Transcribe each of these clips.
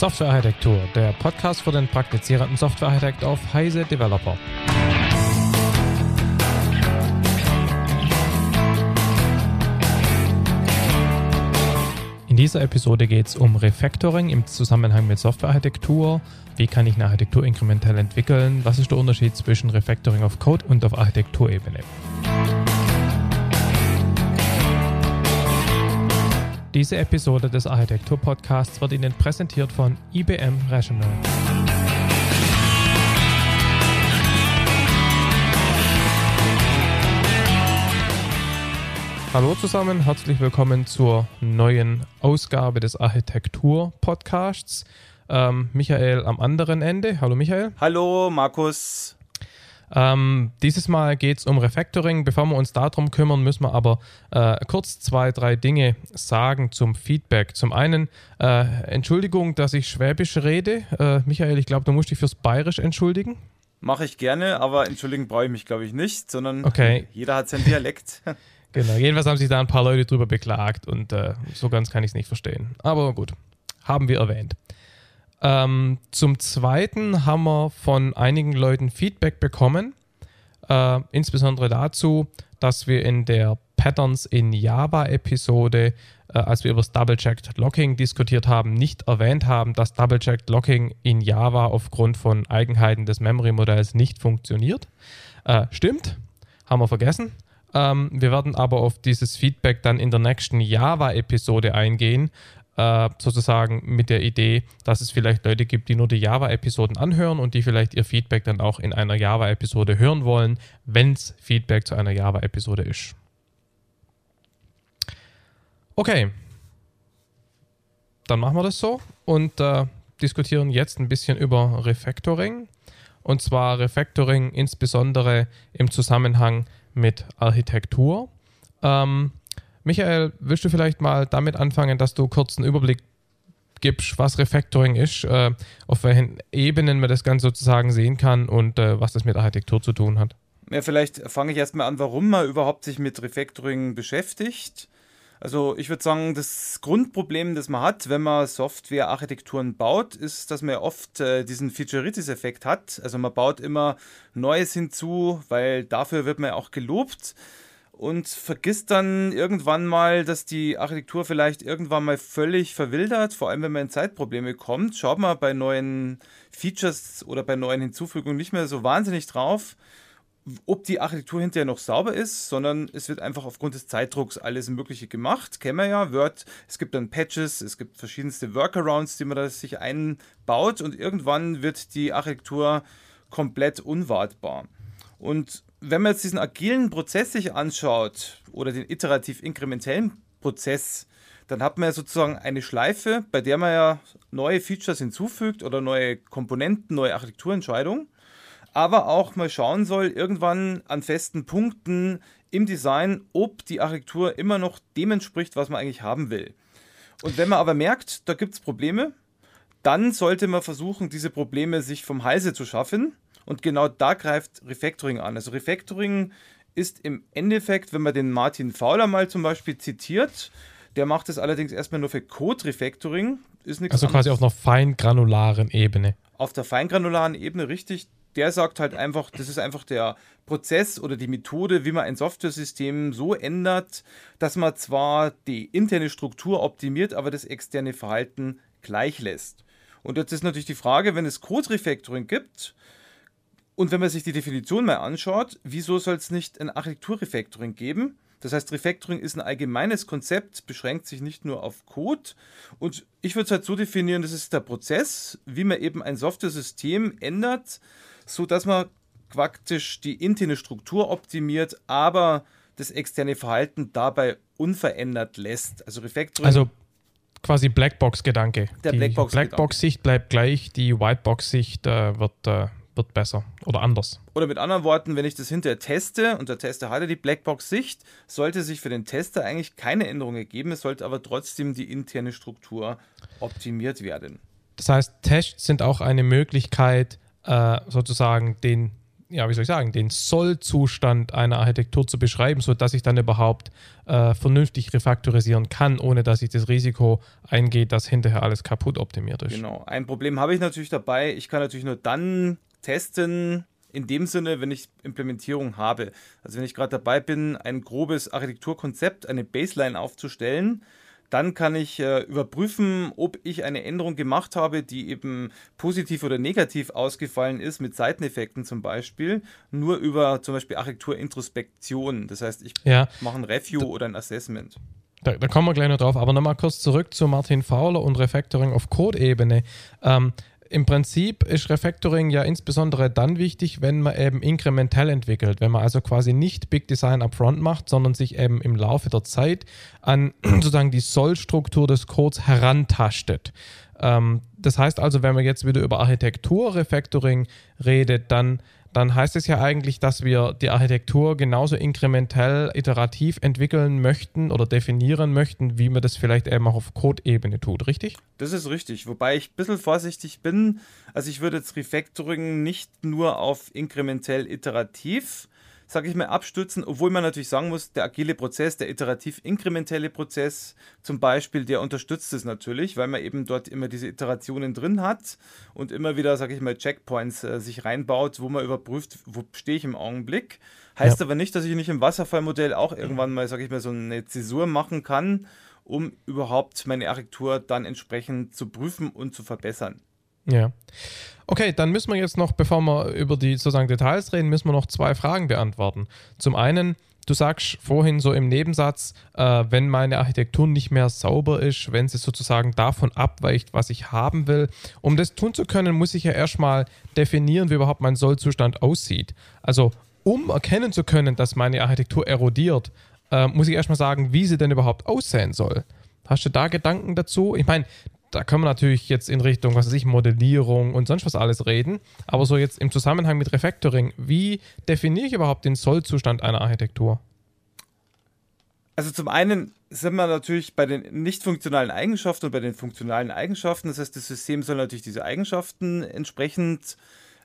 Softwarearchitektur, der Podcast für den praktizierenden Softwarearchitekt auf Heise Developer. In dieser Episode geht es um Refactoring im Zusammenhang mit Softwarearchitektur. Wie kann ich eine Architektur inkrementell entwickeln? Was ist der Unterschied zwischen Refactoring auf Code und auf Architekturebene? Diese Episode des Architektur-Podcasts wird Ihnen präsentiert von IBM Rational. Hallo zusammen, herzlich willkommen zur neuen Ausgabe des Architektur-Podcasts. Ähm, Michael am anderen Ende. Hallo Michael. Hallo Markus. Ähm, dieses Mal geht es um Refactoring. Bevor wir uns darum kümmern, müssen wir aber äh, kurz zwei, drei Dinge sagen zum Feedback. Zum einen, äh, Entschuldigung, dass ich Schwäbisch rede. Äh, Michael, ich glaube, du musst dich fürs Bayerisch entschuldigen. Mache ich gerne, aber entschuldigen brauche ich mich, glaube ich, nicht, sondern okay. jeder hat seinen Dialekt. genau, jedenfalls haben sich da ein paar Leute drüber beklagt und äh, so ganz kann ich es nicht verstehen. Aber gut, haben wir erwähnt. Ähm, zum Zweiten haben wir von einigen Leuten Feedback bekommen, äh, insbesondere dazu, dass wir in der Patterns in Java-Episode, äh, als wir über das Double-Checked Locking diskutiert haben, nicht erwähnt haben, dass Double-Checked Locking in Java aufgrund von Eigenheiten des Memory-Modells nicht funktioniert. Äh, stimmt, haben wir vergessen. Ähm, wir werden aber auf dieses Feedback dann in der nächsten Java-Episode eingehen, äh, sozusagen mit der Idee, dass es vielleicht Leute gibt, die nur die Java-Episoden anhören und die vielleicht ihr Feedback dann auch in einer Java-Episode hören wollen, wenn es Feedback zu einer Java-Episode ist. Okay, dann machen wir das so und äh, diskutieren jetzt ein bisschen über Refactoring. Und zwar Refactoring insbesondere im Zusammenhang mit Architektur. Ähm, Michael, willst du vielleicht mal damit anfangen, dass du kurz einen Überblick gibst, was Refactoring ist, äh, auf welchen Ebenen man das Ganze sozusagen sehen kann und äh, was das mit Architektur zu tun hat? Ja, vielleicht fange ich erstmal an, warum man überhaupt sich mit Refactoring beschäftigt. Also ich würde sagen, das Grundproblem, das man hat, wenn man Software-Architekturen baut, ist, dass man ja oft äh, diesen Featureitis-Effekt hat. Also man baut immer Neues hinzu, weil dafür wird man ja auch gelobt und vergisst dann irgendwann mal, dass die Architektur vielleicht irgendwann mal völlig verwildert, vor allem wenn man in Zeitprobleme kommt. Schaut mal bei neuen Features oder bei neuen Hinzufügungen nicht mehr so wahnsinnig drauf, ob die Architektur hinterher noch sauber ist, sondern es wird einfach aufgrund des Zeitdrucks alles Mögliche gemacht. Kennen wir ja, Word, es gibt dann Patches, es gibt verschiedenste Workarounds, die man da sich einbaut und irgendwann wird die Architektur komplett unwartbar. Und wenn man jetzt diesen agilen Prozess sich anschaut oder den iterativ-inkrementellen Prozess, dann hat man ja sozusagen eine Schleife, bei der man ja neue Features hinzufügt oder neue Komponenten, neue Architekturentscheidungen, aber auch mal schauen soll, irgendwann an festen Punkten im Design, ob die Architektur immer noch dem entspricht, was man eigentlich haben will. Und wenn man aber merkt, da gibt es Probleme, dann sollte man versuchen, diese Probleme sich vom Halse zu schaffen und genau da greift Refactoring an. Also Refactoring ist im Endeffekt, wenn man den Martin Fowler mal zum Beispiel zitiert, der macht es allerdings erstmal nur für Code-Refactoring. also anderes. quasi auf einer feingranularen Ebene. Auf der feingranularen Ebene, richtig. Der sagt halt einfach, das ist einfach der Prozess oder die Methode, wie man ein Software-System so ändert, dass man zwar die interne Struktur optimiert, aber das externe Verhalten gleich lässt. Und jetzt ist natürlich die Frage, wenn es Code-Refactoring gibt, und wenn man sich die Definition mal anschaut, wieso soll es nicht ein Architektur-Refactoring geben? Das heißt, Refactoring ist ein allgemeines Konzept, beschränkt sich nicht nur auf Code. Und ich würde es halt so definieren, das ist der Prozess, wie man eben ein Software-System ändert, sodass man praktisch die interne Struktur optimiert, aber das externe Verhalten dabei unverändert lässt. Also Refactoring. Also quasi Blackbox-Gedanke. Der Blackbox-Sicht Blackbox bleibt gleich, die Whitebox-Sicht äh, wird äh, wird besser oder anders. Oder mit anderen Worten, wenn ich das hinterher teste und der Tester hatte die Blackbox-Sicht, sollte sich für den Tester eigentlich keine Änderung ergeben. Es sollte aber trotzdem die interne Struktur optimiert werden. Das heißt, Tests sind auch eine Möglichkeit, äh, sozusagen den ja, wie soll ich sagen, den Soll-Zustand einer Architektur zu beschreiben, sodass ich dann überhaupt äh, vernünftig refaktorisieren kann, ohne dass ich das Risiko eingehe, dass hinterher alles kaputt optimiert ist. Genau. Ein Problem habe ich natürlich dabei. Ich kann natürlich nur dann testen, in dem Sinne, wenn ich Implementierung habe. Also wenn ich gerade dabei bin, ein grobes Architekturkonzept, eine Baseline aufzustellen, dann kann ich äh, überprüfen, ob ich eine Änderung gemacht habe, die eben positiv oder negativ ausgefallen ist, mit Seiteneffekten zum Beispiel, nur über zum Beispiel Architekturintrospektion. Das heißt, ich ja. mache ein Review oder ein Assessment. Da, da, kommen wir gleich noch drauf, aber nochmal kurz zurück zu Martin Fowler und Refactoring auf Code-Ebene. Ähm, im Prinzip ist Refactoring ja insbesondere dann wichtig, wenn man eben inkrementell entwickelt, wenn man also quasi nicht Big Design upfront macht, sondern sich eben im Laufe der Zeit an sozusagen die Sollstruktur des Codes herantastet. Ähm, das heißt also, wenn man jetzt wieder über Architektur-Refactoring redet, dann dann heißt es ja eigentlich, dass wir die Architektur genauso inkrementell iterativ entwickeln möchten oder definieren möchten, wie man das vielleicht eben auch auf Code-Ebene tut, richtig? Das ist richtig, wobei ich ein bisschen vorsichtig bin. Also ich würde jetzt Refactoring nicht nur auf inkrementell iterativ sage ich mal, abstützen, obwohl man natürlich sagen muss, der agile Prozess, der iterativ-inkrementelle Prozess zum Beispiel, der unterstützt es natürlich, weil man eben dort immer diese Iterationen drin hat und immer wieder, sage ich mal, Checkpoints äh, sich reinbaut, wo man überprüft, wo stehe ich im Augenblick. Heißt ja. aber nicht, dass ich nicht im Wasserfallmodell auch irgendwann mal, sage ich mal, so eine Zäsur machen kann, um überhaupt meine Architektur dann entsprechend zu prüfen und zu verbessern. Ja. Okay, dann müssen wir jetzt noch, bevor wir über die sozusagen Details reden, müssen wir noch zwei Fragen beantworten. Zum einen, du sagst vorhin so im Nebensatz, äh, wenn meine Architektur nicht mehr sauber ist, wenn sie sozusagen davon abweicht, was ich haben will. Um das tun zu können, muss ich ja erstmal definieren, wie überhaupt mein Sollzustand aussieht. Also, um erkennen zu können, dass meine Architektur erodiert, äh, muss ich erstmal sagen, wie sie denn überhaupt aussehen soll. Hast du da Gedanken dazu? Ich meine, da können wir natürlich jetzt in Richtung, was weiß ich, Modellierung und sonst was alles reden. Aber so jetzt im Zusammenhang mit Refactoring, wie definiere ich überhaupt den Sollzustand einer Architektur? Also zum einen sind wir natürlich bei den nicht funktionalen Eigenschaften und bei den funktionalen Eigenschaften. Das heißt, das System soll natürlich diese Eigenschaften entsprechend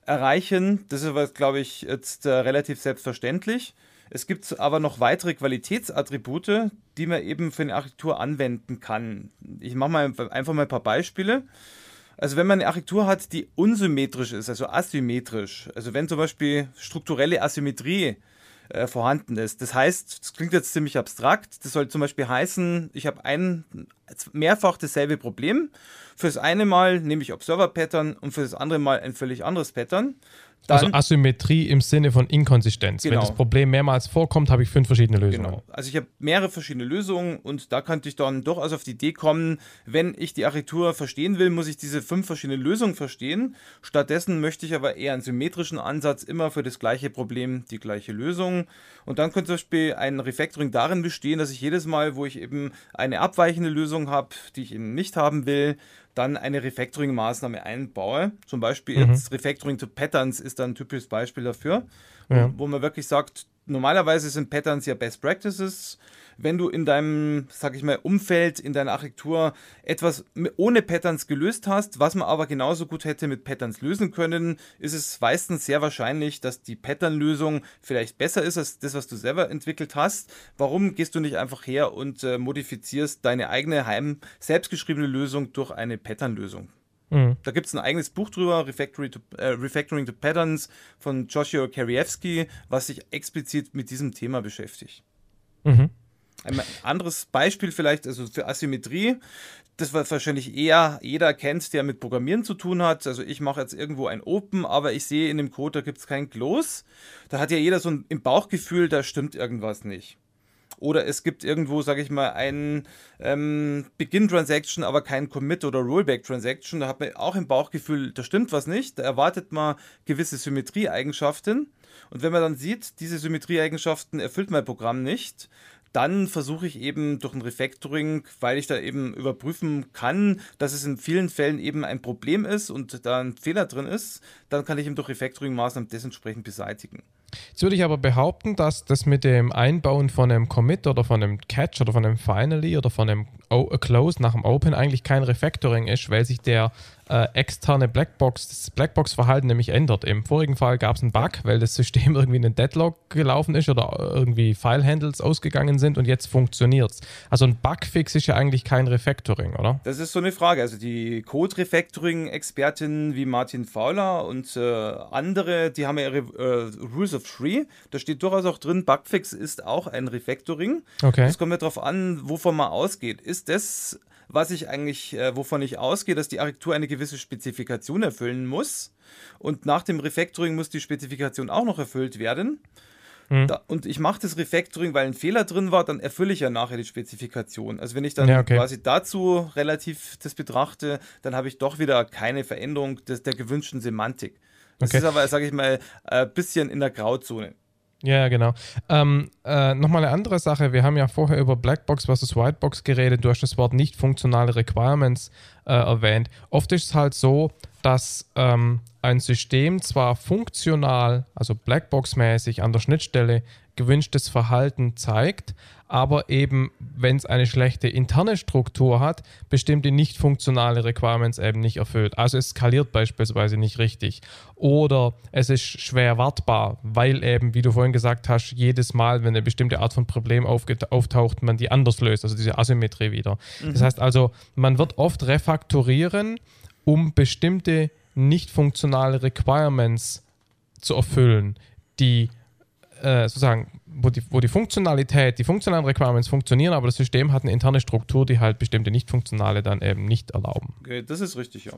erreichen. Das ist aber, glaube ich, jetzt äh, relativ selbstverständlich. Es gibt aber noch weitere Qualitätsattribute, die man eben für eine Architektur anwenden kann. Ich mache mal einfach mal ein paar Beispiele. Also wenn man eine Architektur hat, die unsymmetrisch ist, also asymmetrisch, also wenn zum Beispiel strukturelle Asymmetrie äh, vorhanden ist. Das heißt, das klingt jetzt ziemlich abstrakt, das soll zum Beispiel heißen, ich habe ein mehrfach dasselbe Problem. Für das eine Mal nehme ich Observer-Pattern und für das andere Mal ein völlig anderes Pattern. Dann, also Asymmetrie im Sinne von Inkonsistenz. Genau. Wenn das Problem mehrmals vorkommt, habe ich fünf verschiedene Lösungen. Genau. Also ich habe mehrere verschiedene Lösungen und da könnte ich dann durchaus auf die Idee kommen, wenn ich die Architektur verstehen will, muss ich diese fünf verschiedenen Lösungen verstehen. Stattdessen möchte ich aber eher einen symmetrischen Ansatz, immer für das gleiche Problem die gleiche Lösung. Und dann könnte zum Beispiel ein Refactoring darin bestehen, dass ich jedes Mal, wo ich eben eine abweichende Lösung habe, die ich eben nicht haben will, dann eine Refactoring-Maßnahme einbaue. Zum Beispiel mhm. jetzt Refactoring to Patterns ist dann ein typisches Beispiel dafür, ja. wo, wo man wirklich sagt, normalerweise sind Patterns ja Best Practices wenn du in deinem, sag ich mal, Umfeld, in deiner Architektur etwas ohne Patterns gelöst hast, was man aber genauso gut hätte mit Patterns lösen können, ist es meistens sehr wahrscheinlich, dass die Pattern-Lösung vielleicht besser ist als das, was du selber entwickelt hast. Warum gehst du nicht einfach her und äh, modifizierst deine eigene heim selbstgeschriebene Lösung durch eine Pattern-Lösung? Mhm. Da gibt es ein eigenes Buch drüber, Refactory to, äh, Refactoring to Patterns von Joshua Karievsky, was sich explizit mit diesem Thema beschäftigt. Mhm. Ein anderes Beispiel vielleicht, also für Asymmetrie, das was wahrscheinlich eher jeder kennt, der mit Programmieren zu tun hat. Also ich mache jetzt irgendwo ein Open, aber ich sehe in dem Code, da gibt es kein Close. Da hat ja jeder so ein im Bauchgefühl, da stimmt irgendwas nicht. Oder es gibt irgendwo, sage ich mal, ein ähm, Begin-Transaction, aber kein Commit- oder Rollback-Transaction. Da hat man auch im Bauchgefühl, da stimmt was nicht. Da erwartet man gewisse Symmetrieeigenschaften. Und wenn man dann sieht, diese Symmetrieeigenschaften erfüllt mein Programm nicht, dann versuche ich eben durch ein Refactoring, weil ich da eben überprüfen kann, dass es in vielen Fällen eben ein Problem ist und da ein Fehler drin ist, dann kann ich eben durch Refactoring-Maßnahmen das entsprechend beseitigen. Jetzt würde ich aber behaupten, dass das mit dem Einbauen von einem Commit oder von einem Catch oder von einem Finally oder von einem o Close nach dem Open eigentlich kein Refactoring ist, weil sich der äh, externe Blackbox, das Blackbox-Verhalten nämlich ändert. Im vorigen Fall gab es einen Bug, weil das System irgendwie in einen Deadlock gelaufen ist oder irgendwie File-Handles ausgegangen sind und jetzt funktioniert es. Also ein Bugfix ist ja eigentlich kein Refactoring, oder? Das ist so eine Frage. Also die Code-Refactoring-Expertinnen wie Martin Fowler und äh, andere, die haben ja ihre äh, Rules of Three. Da steht durchaus auch drin, Bugfix ist auch ein Refactoring. Okay. Es kommt ja darauf an, wovon man ausgeht. Ist das was ich eigentlich, äh, wovon ich ausgehe, dass die Architektur eine gewisse Spezifikation erfüllen muss. Und nach dem Refactoring muss die Spezifikation auch noch erfüllt werden. Mhm. Da, und ich mache das Refactoring, weil ein Fehler drin war, dann erfülle ich ja nachher die Spezifikation. Also wenn ich dann ja, okay. quasi dazu relativ das betrachte, dann habe ich doch wieder keine Veränderung des, der gewünschten Semantik. Das okay. ist aber, sage ich mal, ein bisschen in der Grauzone. Ja, genau. Ähm, äh, Nochmal eine andere Sache. Wir haben ja vorher über Blackbox versus Whitebox geredet. Du hast das Wort nicht funktionale Requirements äh, erwähnt. Oft ist es halt so, dass ähm, ein System zwar funktional, also Blackbox-mäßig an der Schnittstelle gewünschtes Verhalten zeigt, aber eben, wenn es eine schlechte interne Struktur hat, bestimmte nicht funktionale Requirements eben nicht erfüllt. Also es skaliert beispielsweise nicht richtig. Oder es ist schwer wartbar, weil eben, wie du vorhin gesagt hast, jedes Mal, wenn eine bestimmte Art von Problem auftaucht, man die anders löst, also diese Asymmetrie wieder. Mhm. Das heißt also, man wird oft refaktorieren, um bestimmte nicht funktionale Requirements zu erfüllen, die äh, sozusagen, wo die, wo die Funktionalität, die funktionalen Requirements funktionieren, aber das System hat eine interne Struktur, die halt bestimmte nicht funktionale dann eben nicht erlauben. Okay, das ist richtig, ja.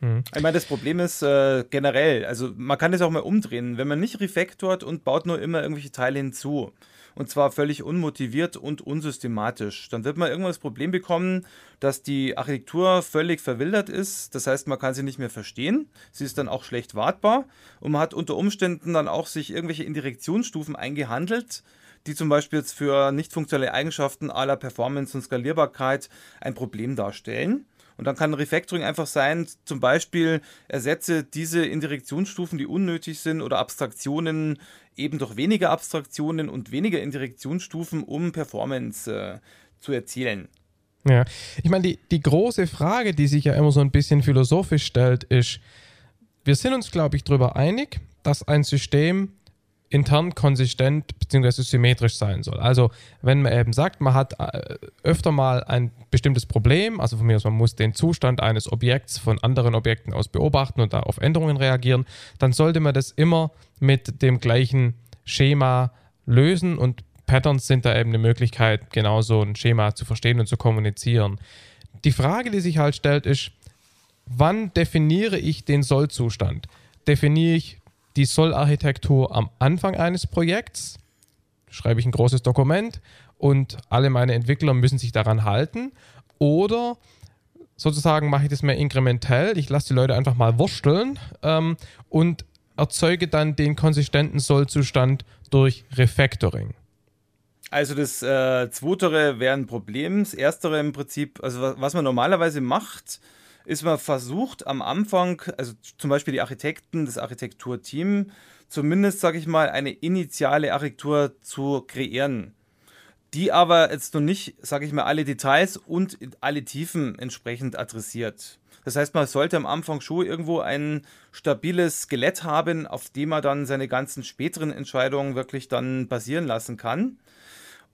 Mhm. Ich meine, das Problem ist äh, generell, also man kann das auch mal umdrehen, wenn man nicht refactort und baut nur immer irgendwelche Teile hinzu und zwar völlig unmotiviert und unsystematisch. Dann wird man irgendwann das Problem bekommen, dass die Architektur völlig verwildert ist. Das heißt, man kann sie nicht mehr verstehen. Sie ist dann auch schlecht wartbar und man hat unter Umständen dann auch sich irgendwelche Indirektionsstufen eingehandelt, die zum Beispiel jetzt für nicht funktionelle Eigenschaften aller Performance und Skalierbarkeit ein Problem darstellen. Und dann kann Refactoring einfach sein, zum Beispiel ersetze diese Indirektionsstufen, die unnötig sind, oder Abstraktionen eben durch weniger Abstraktionen und weniger Indirektionsstufen, um Performance äh, zu erzielen. Ja, ich meine, die, die große Frage, die sich ja immer so ein bisschen philosophisch stellt, ist, wir sind uns, glaube ich, darüber einig, dass ein System intern konsistent bzw. symmetrisch sein soll. Also wenn man eben sagt, man hat äh, öfter mal ein bestimmtes Problem, also von mir aus, man muss den Zustand eines Objekts von anderen Objekten aus beobachten und da auf Änderungen reagieren, dann sollte man das immer mit dem gleichen Schema lösen und Patterns sind da eben eine Möglichkeit, genau so ein Schema zu verstehen und zu kommunizieren. Die Frage, die sich halt stellt, ist, wann definiere ich den Sollzustand? Definiere ich die Soll-Architektur am Anfang eines Projekts, schreibe ich ein großes Dokument und alle meine Entwickler müssen sich daran halten. Oder sozusagen mache ich das mehr inkrementell, ich lasse die Leute einfach mal wursteln ähm, und erzeuge dann den konsistenten Sollzustand durch Refactoring. Also das äh, Zweitere wäre ein Problem. Das Erstere im Prinzip, also was man normalerweise macht, ist man versucht am Anfang, also zum Beispiel die Architekten, das Architekturteam, zumindest, sage ich mal, eine initiale Architektur zu kreieren, die aber jetzt noch nicht, sage ich mal, alle Details und alle Tiefen entsprechend adressiert. Das heißt, man sollte am Anfang schon irgendwo ein stabiles Skelett haben, auf dem man dann seine ganzen späteren Entscheidungen wirklich dann basieren lassen kann.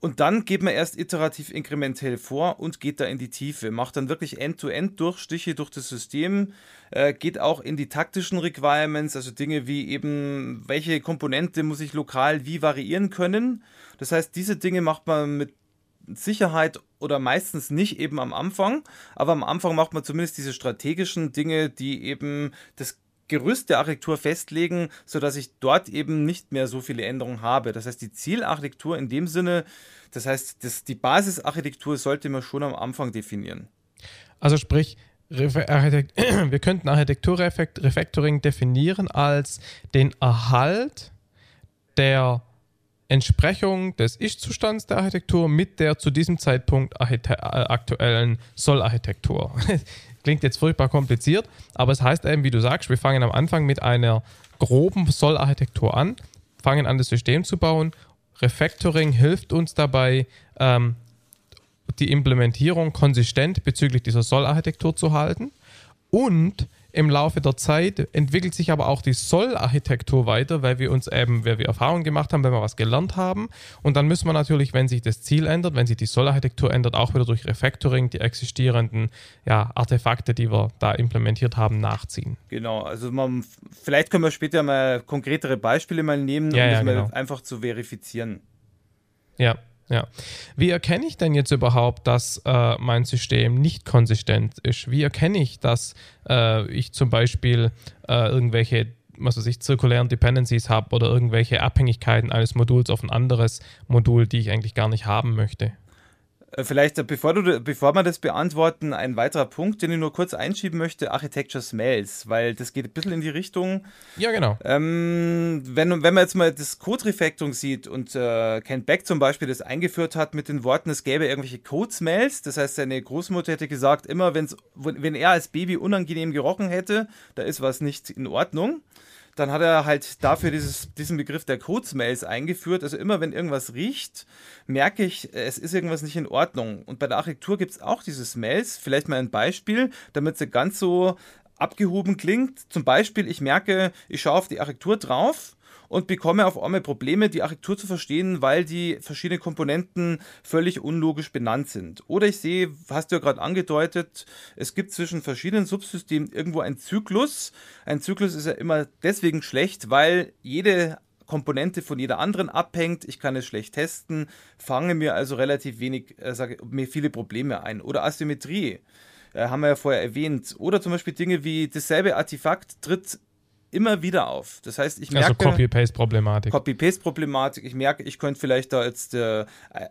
Und dann geht man erst iterativ inkrementell vor und geht da in die Tiefe, macht dann wirklich End-to-End-Durchstiche durch das System, äh, geht auch in die taktischen Requirements, also Dinge wie eben, welche Komponente muss ich lokal wie variieren können. Das heißt, diese Dinge macht man mit Sicherheit oder meistens nicht eben am Anfang, aber am Anfang macht man zumindest diese strategischen Dinge, die eben das Gerüst der Architektur festlegen, sodass ich dort eben nicht mehr so viele Änderungen habe. Das heißt, die Zielarchitektur in dem Sinne, das heißt, das, die Basisarchitektur sollte man schon am Anfang definieren. Also sprich, wir könnten Architekturrefactoring definieren als den Erhalt der Entsprechung des Ich-Zustands der Architektur mit der zu diesem Zeitpunkt äh, aktuellen Soll-Architektur. Klingt jetzt furchtbar kompliziert, aber es heißt eben, wie du sagst, wir fangen am Anfang mit einer groben Soll-Architektur an, fangen an, das System zu bauen. Refactoring hilft uns dabei, ähm, die Implementierung konsistent bezüglich dieser Soll-Architektur zu halten. Und im Laufe der Zeit entwickelt sich aber auch die Soll-Architektur weiter, weil wir uns eben, weil wir Erfahrungen gemacht haben, wenn wir was gelernt haben. Und dann müssen wir natürlich, wenn sich das Ziel ändert, wenn sich die Soll-Architektur ändert, auch wieder durch Refactoring die existierenden ja, Artefakte, die wir da implementiert haben, nachziehen. Genau, also man, vielleicht können wir später mal konkretere Beispiele mal nehmen, um Ja, ja, das genau. mal einfach zu verifizieren. Ja, ja. Wie erkenne ich denn jetzt überhaupt, dass äh, mein System nicht konsistent ist? Wie erkenne ich, dass äh, ich zum Beispiel äh, irgendwelche was weiß ich, zirkulären Dependencies habe oder irgendwelche Abhängigkeiten eines Moduls auf ein anderes Modul, die ich eigentlich gar nicht haben möchte? Äh, Vielleicht, äh, bevor, du, bevor wir das beantworten, ein weiterer Punkt, den ich nur kurz einschieben möchte, Architecture Smells, weil das geht ein bisschen in die Richtung, Ja, genau. ähm, wenn, wenn man jetzt mal das Code-Refactoring sieht und äh, Kent Beck zum Beispiel das eingeführt hat mit den Worten, es gäbe irgendwelche Code-Smells, das heißt, seine Großmutter hätte gesagt, immer wenn's, wenn er als Baby unangenehm gerochen hätte, da ist was nicht in Ordnung. Dann hat er halt dafür dieses, diesen Begriff der Code-Smells eingeführt. Also immer wenn irgendwas riecht, merke ich, es ist irgendwas nicht in Ordnung. Und bei der Architektur gibt es auch diese Smells. Vielleicht mal ein Beispiel, damit sie ganz so abgehoben klingt. Zum Beispiel, ich merke, ich schaue auf die Architektur drauf und bekomme auf einmal Probleme, die Architektur zu verstehen, weil die verschiedenen Komponenten völlig unlogisch benannt sind. Oder ich sehe, hast du ja gerade angedeutet, es gibt zwischen verschiedenen Subsystemen irgendwo einen Zyklus. Ein Zyklus ist ja immer deswegen schlecht, weil jede Komponente von jeder anderen abhängt. Ich kann es schlecht testen, fange mir also relativ wenig, äh, sage mir viele Probleme ein. Oder Asymmetrie, äh, haben wir ja vorher erwähnt. Oder zum Beispiel Dinge wie dasselbe Artefakt tritt immer wieder auf. Das heißt, ich merke. Also Copy-Paste-Problematik. Copy-Paste-Problematik. Ich merke, ich könnte vielleicht da jetzt äh,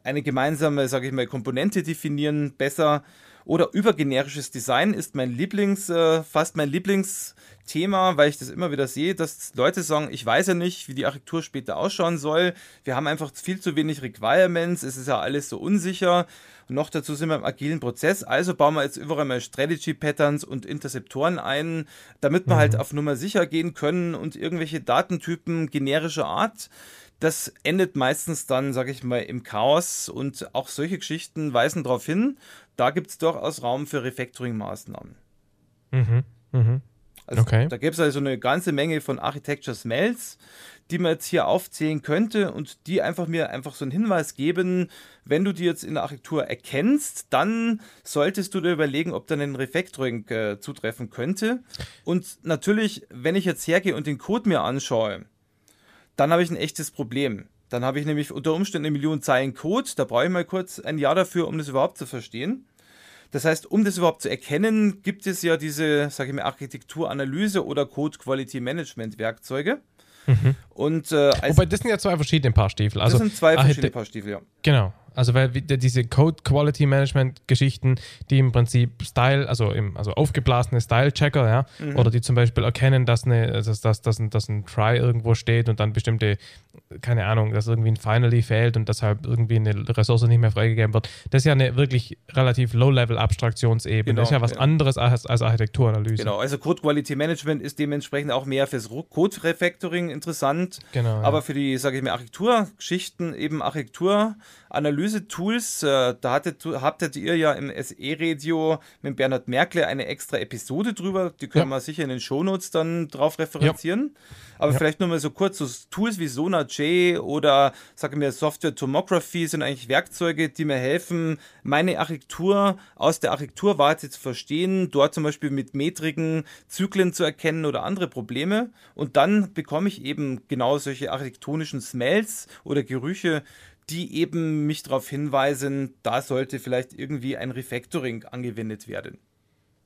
eine gemeinsame, sage ich mal, Komponente definieren, besser. Oder übergenerisches Design ist mein Lieblings, äh, fast mein Lieblingsthema, weil ich das immer wieder sehe, dass Leute sagen, ich weiß ja nicht, wie die Architektur später ausschauen soll. Wir haben einfach viel zu wenig Requirements, es ist ja alles so unsicher. Und noch dazu sind wir im agilen Prozess, also bauen wir jetzt überall mal Strategy Patterns und Interseptoren ein, damit wir halt auf Nummer sicher gehen können und irgendwelche Datentypen generischer Art das endet meistens dann, sage ich mal, im Chaos und auch solche Geschichten weisen darauf hin, da gibt es durchaus Raum für Refactoring-Maßnahmen. Mhm. Mhm. Also Okay. Da gibt es also eine ganze Menge von Architecture Smells, die man jetzt hier aufzählen könnte und die einfach mir einfach so einen Hinweis geben, wenn du die jetzt in der Architektur erkennst, dann solltest du dir überlegen, ob dann ein Refactoring äh, zutreffen könnte. Und natürlich, wenn ich jetzt hergehe und den Code mir anschaue, dann habe ich ein echtes Problem. Dann habe ich nämlich unter Umständen eine Million Zeilen Code. Da brauche ich mal kurz ein Jahr dafür, um das überhaupt zu verstehen. Das heißt, um das überhaupt zu erkennen, gibt es ja diese, sage ich mal, Architekturanalyse oder Code Quality Management Werkzeuge. Und äh, Wobei, das sind ja zwei verschiedene Paar Stiefel. das Also, sind zwei verschiedene Archite- Paar Stiefel, ja. Genau. Also weil diese Code Quality Management Geschichten, die im Prinzip Style, also im, also aufgeblasene Style Checker, ja, Mhm. oder die zum Beispiel erkennen, dass eine, dass, dass, dass, ein, dass ein Try irgendwo steht und dann bestimmte, keine Ahnung, dass irgendwie ein Finally fehlt und deshalb irgendwie eine Ressource nicht mehr freigegeben wird. Das ist ja eine wirklich relativ Low-Level Abstraktionsebene. Genau, das ist ja was ja. anderes als, als Architekturanalyse. Genau, also Code Quality Management ist dementsprechend auch mehr fürs Code Refactoring interessant. Genau, ja. Aber für die, sage ich mal, Architekturgeschichten, eben Architekturanalyse-Tools, äh, da hattet, habtet ihr ja im SE-Radio mit Bernhard Merkle eine extra Episode drüber. Die können Ja. wir sicher in den Shownotes dann drauf referenzieren. Aber Ja. vielleicht nur mal so kurz, so Tools wie SonarJ oder, sage ich mir, Software Tomography sind eigentlich Werkzeuge, die mir helfen, meine Architektur aus der Architekturwarte zu verstehen, dort zum Beispiel mit Metriken Zyklen zu erkennen oder andere Probleme. Und dann bekomme ich eben genau solche architektonischen Smells oder Gerüche, die eben mich darauf hinweisen, da sollte vielleicht irgendwie ein Refactoring angewendet werden.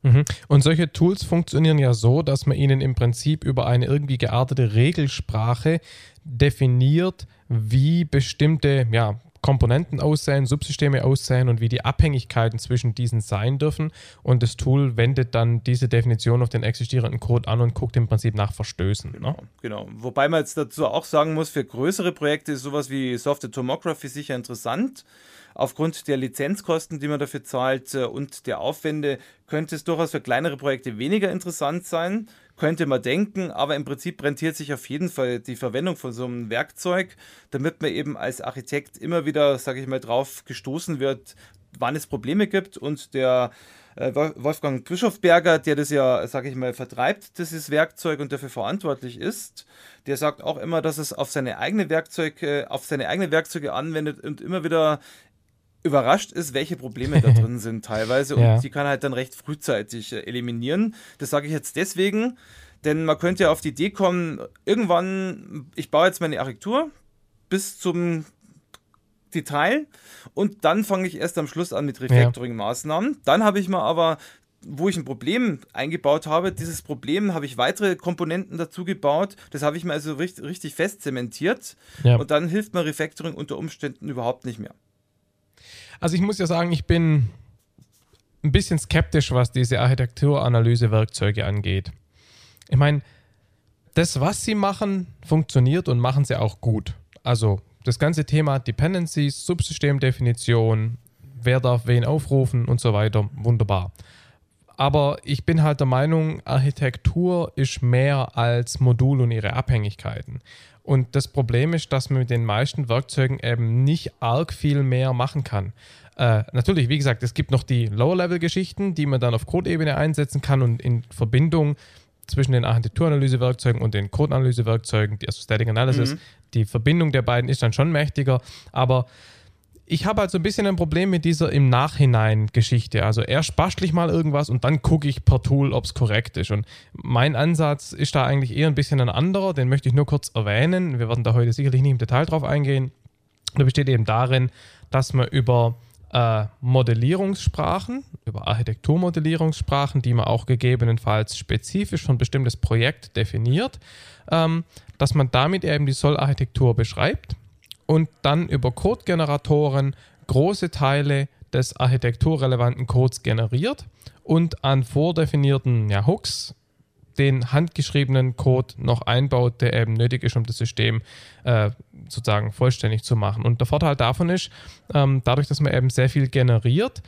Mhm. Und solche Tools funktionieren ja so, dass man ihnen im Prinzip über eine irgendwie geartete Regelsprache definiert, wie bestimmte ja, Komponenten aussehen, Subsysteme aussehen und wie die Abhängigkeiten zwischen diesen sein dürfen. Und das Tool wendet dann diese Definition auf den existierenden Code an und guckt im Prinzip nach Verstößen. Ne? Genau, genau. Wobei man jetzt dazu auch sagen muss, für größere Projekte ist sowas wie Software Tomography sicher interessant. Aufgrund der Lizenzkosten, die man dafür zahlt äh, und der Aufwände, könnte es durchaus für kleinere Projekte weniger interessant sein. Könnte man denken, aber im Prinzip rentiert sich auf jeden Fall die Verwendung von so einem Werkzeug, damit man eben als Architekt immer wieder, sage ich mal, drauf gestoßen wird, wann es Probleme gibt. Und der äh, Wolfgang Bischofberger, der das ja, sage ich mal, vertreibt, dieses Werkzeug und dafür verantwortlich ist, der sagt auch immer, dass es auf seine eigene Werkzeuge, auf seine eigenen Werkzeuge anwendet und immer wieder überrascht ist, welche Probleme da drin sind teilweise und ja. die kann er halt dann recht frühzeitig äh, eliminieren. Das sage ich jetzt deswegen, denn man könnte ja auf die Idee kommen, irgendwann, ich baue jetzt meine Architektur bis zum Detail und dann fange ich erst am Schluss an mit Refactoring-Maßnahmen. Dann habe ich mal aber wo ich ein Problem eingebaut habe, dieses Problem habe ich weitere Komponenten dazu gebaut. Das habe ich mir also richtig, richtig fest zementiert. Ja. Und dann hilft mir Refactoring unter Umständen überhaupt nicht mehr. Also ich muss ja sagen, ich bin ein bisschen skeptisch, was diese Architekturanalyse-Werkzeuge angeht. Ich meine, das, was sie machen, funktioniert und machen sie auch gut. Also das ganze Thema Dependencies, Subsystemdefinition, wer darf wen aufrufen und so weiter, wunderbar. Aber ich bin halt der Meinung, Architektur ist mehr als Modul und ihre Abhängigkeiten. Und das Problem ist, dass man mit den meisten Werkzeugen eben nicht arg viel mehr machen kann. Äh, natürlich, wie gesagt, es gibt noch die Lower-Level-Geschichten, die man dann auf Code-Ebene einsetzen kann und in Verbindung zwischen den Architekturanalyse-Werkzeugen und den Code-Analyse-Werkzeugen, die also Static Analysis, mhm. die Verbindung der beiden ist dann schon mächtiger, aber ich habe halt so ein bisschen ein Problem mit dieser im Nachhinein Geschichte. Also erst bastel ich mal irgendwas und dann gucke ich per Tool, ob es korrekt ist. Und mein Ansatz ist da eigentlich eher ein bisschen ein anderer, den möchte ich nur kurz erwähnen. Wir werden da heute sicherlich nicht im Detail drauf eingehen. Der besteht eben darin, dass man über äh, Modellierungssprachen, über Architekturmodellierungssprachen, die man auch gegebenenfalls spezifisch für ein bestimmtes Projekt definiert, ähm, dass man damit eben die Soll-Architektur beschreibt und dann über Code-Generatoren große Teile des architekturrelevanten Codes generiert und an vordefinierten ja, Hooks den handgeschriebenen Code noch einbaut, der eben nötig ist, um das System äh, sozusagen vollständig zu machen. Und der Vorteil davon ist, ähm, dadurch, dass man eben sehr viel generiert,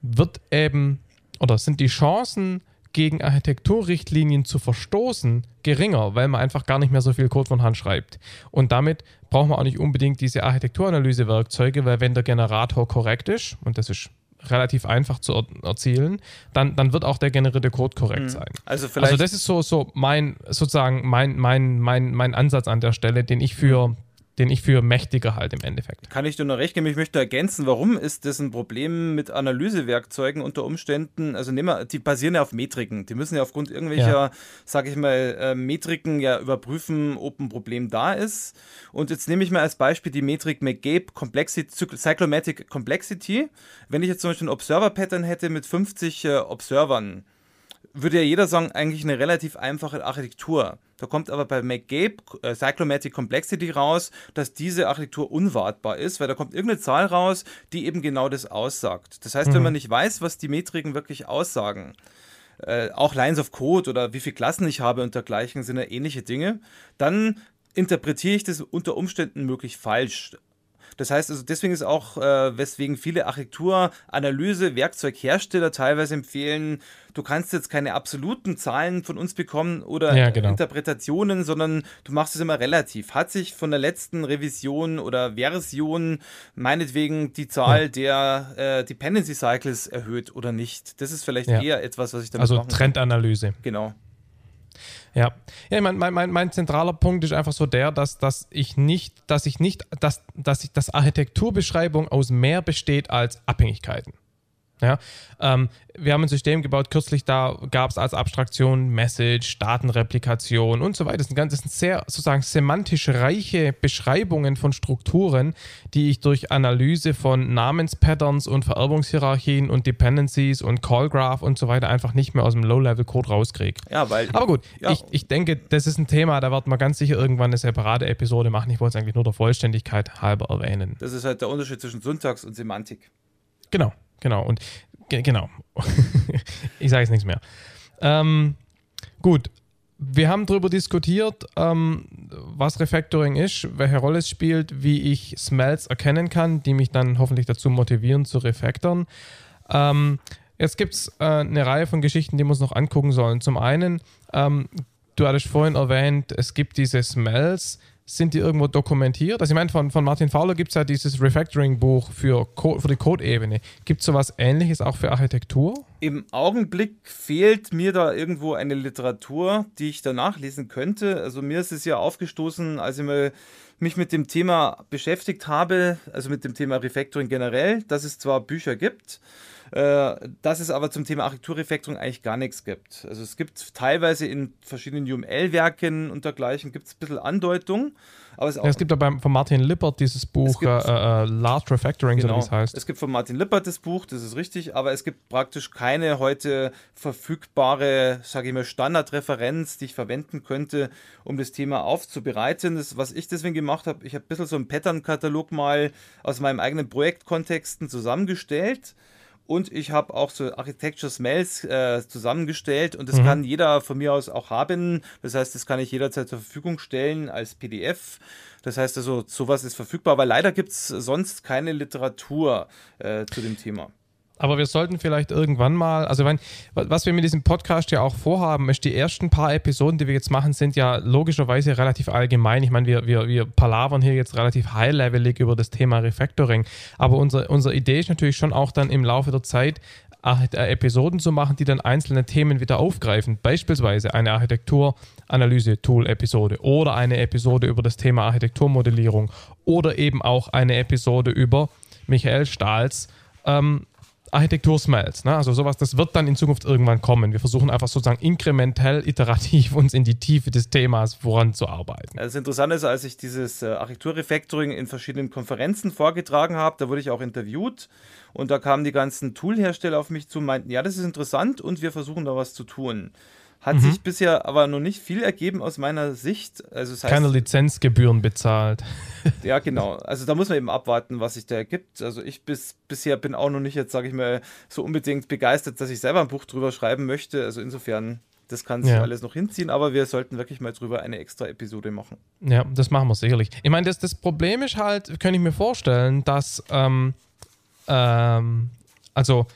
wird eben oder sind die Chancen, gegen Architekturrichtlinien zu verstoßen, geringer, weil man einfach gar nicht mehr so viel Code von Hand schreibt. Und damit braucht man auch nicht unbedingt diese Architekturanalyse-Werkzeuge, weil wenn der Generator korrekt ist, und das ist relativ einfach zu er erzielen, dann, dann wird auch der generierte Code korrekt mhm. sein. Also, vielleicht also das ist so, so mein, sozusagen mein, mein, mein, mein Ansatz an der Stelle, den ich für mhm den ich für mächtiger halte im Endeffekt. Kann ich dir nur recht geben? Ich möchte ergänzen, warum ist das ein Problem mit Analysewerkzeugen unter Umständen? Also nehmen wir, die basieren ja auf Metriken. Die müssen ja aufgrund irgendwelcher, ja. sage ich mal, äh, Metriken ja überprüfen, ob ein Problem da ist. Und jetzt nehme ich mal als Beispiel die Metrik McGabe Complexity, Cyclomatic Complexity. Wenn ich jetzt zum Beispiel ein Observer-Pattern hätte mit 50 äh, Observern, würde ja jeder sagen, eigentlich eine relativ einfache Architektur. Da kommt aber bei McGabe äh, Cyclomatic Complexity raus, dass diese Architektur unwartbar ist, weil da kommt irgendeine Zahl raus, die eben genau das aussagt. Das heißt, mhm. wenn man nicht weiß, was die Metriken wirklich aussagen, äh, auch Lines of Code oder wie viele Klassen ich habe und dergleichen sind ja ähnliche Dinge, dann interpretiere ich das unter Umständen möglich falsch. Das heißt also, deswegen ist auch, äh, weswegen viele Architekturanalyse, Werkzeughersteller teilweise empfehlen, du kannst jetzt keine absoluten Zahlen von uns bekommen oder ja, genau. Interpretationen, sondern du machst es immer relativ. Hat sich von der letzten Revision oder Version meinetwegen die Zahl ja. der äh, Dependency Cycles erhöht oder nicht? Das ist vielleicht ja. eher etwas, was ich damit Also Trendanalyse. Genau. Ja, ja mein, mein, mein, zentraler Punkt ist einfach so der, dass, dass ich nicht, dass ich nicht, dass, dass ich, dass Architekturbeschreibung aus mehr besteht als Abhängigkeiten. Ja, ähm, wir haben ein System gebaut, kürzlich da gab es als Abstraktion Message, Datenreplikation und so weiter. Das sind, ganz, das sind sehr sozusagen semantisch reiche Beschreibungen von Strukturen, die ich durch Analyse von Namenspatterns und Vererbungshierarchien und Dependencies und Callgraph und so weiter einfach nicht mehr aus dem Low-Level-Code rauskriege. Ja, weil. Aber gut, ja. ich, ich denke, das ist ein Thema, da wird man ganz sicher irgendwann eine separate Episode machen. Ich wollte es eigentlich nur der Vollständigkeit halber erwähnen. Das ist halt der Unterschied zwischen Syntax und Semantik. Genau. Genau, und ge genau. ich sage jetzt nichts mehr. Ähm, gut, wir haben darüber diskutiert, ähm, was Refactoring ist, welche Rolle es spielt, wie ich Smells erkennen kann, die mich dann hoffentlich dazu motivieren zu refactoren. Ähm, jetzt gibt es äh, eine Reihe von Geschichten, die wir uns noch angucken sollen. Zum einen, ähm, du hattest vorhin erwähnt, es gibt diese Smells. Sind die irgendwo dokumentiert? Also ich meine, von, von Martin Fowler gibt es ja dieses Refactoring-Buch für, für die Code-Ebene. Gibt es sowas ähnliches auch für Architektur? Im Augenblick fehlt mir da irgendwo eine Literatur, die ich da nachlesen könnte. Also mir ist es ja aufgestoßen, als ich mal mich mit dem Thema beschäftigt habe, also mit dem Thema Refactoring generell, dass es zwar Bücher gibt, dass es aber zum Thema Architekturrefactoring eigentlich gar nichts gibt. Also es gibt teilweise in verschiedenen UML-Werken und dergleichen gibt es ein bisschen Andeutung. Aber es, ja, es gibt beim, von Martin Lippert dieses Buch gibt, äh, äh, Large Refactoring, genau, so wie es heißt. Es gibt von Martin Lippert das Buch, das ist richtig, aber es gibt praktisch keine heute verfügbare, sage ich mal, Standardreferenz, die ich verwenden könnte, um das Thema aufzubereiten. Das, was ich deswegen gemacht habe, ich habe ein bisschen so einen Pattern-Katalog mal aus meinem eigenen Projektkontexten zusammengestellt und ich habe auch so Architecture Smells äh, zusammengestellt und das mhm. kann jeder von mir aus auch haben. Das heißt, das kann ich jederzeit zur Verfügung stellen als PDF. Das heißt also, sowas ist verfügbar, aber leider gibt es sonst keine Literatur äh, zu dem Thema. Aber wir sollten vielleicht irgendwann mal, also wenn, was wir mit diesem Podcast ja auch vorhaben, ist, die ersten paar Episoden, die wir jetzt machen, sind ja logischerweise relativ allgemein. Ich meine, wir, wir, wir palavern hier jetzt relativ high-levelig über das Thema Refactoring. Aber unser, unsere Idee ist natürlich schon auch dann im Laufe der Zeit, äh, Episoden zu machen, die dann einzelne Themen wieder aufgreifen. Beispielsweise eine Architektur-Analyse-Tool-Episode oder eine Episode über das Thema Architekturmodellierung oder eben auch eine Episode über Michael Stahls ähm, Architektur-Smells. Ne? Also sowas, das wird dann in Zukunft irgendwann kommen. Wir versuchen einfach sozusagen inkrementell, iterativ uns in die Tiefe des Themas voranzuarbeiten. Das Interessante ist, als ich dieses äh, Architektur-Refactoring in verschiedenen Konferenzen vorgetragen habe, da wurde ich auch interviewt und da kamen die ganzen Toolhersteller auf mich zu und meinten, ja, das ist interessant und wir versuchen da was zu tun. Hat mhm. sich bisher aber noch nicht viel ergeben aus meiner Sicht. Also das heißt, Keine Lizenzgebühren bezahlt. ja, genau. Also da muss man eben abwarten, was sich da ergibt. Also ich bis, bisher bin auch noch nicht jetzt, sage ich mal, so unbedingt begeistert, dass ich selber ein Buch drüber schreiben möchte. Also insofern, das kann sich ja. alles noch hinziehen, aber wir sollten wirklich mal drüber eine extra Episode machen. Ja, das machen wir sicherlich. Ich meine, das, das Problem ist halt, kann ich mir vorstellen, dass ähm, ähm, also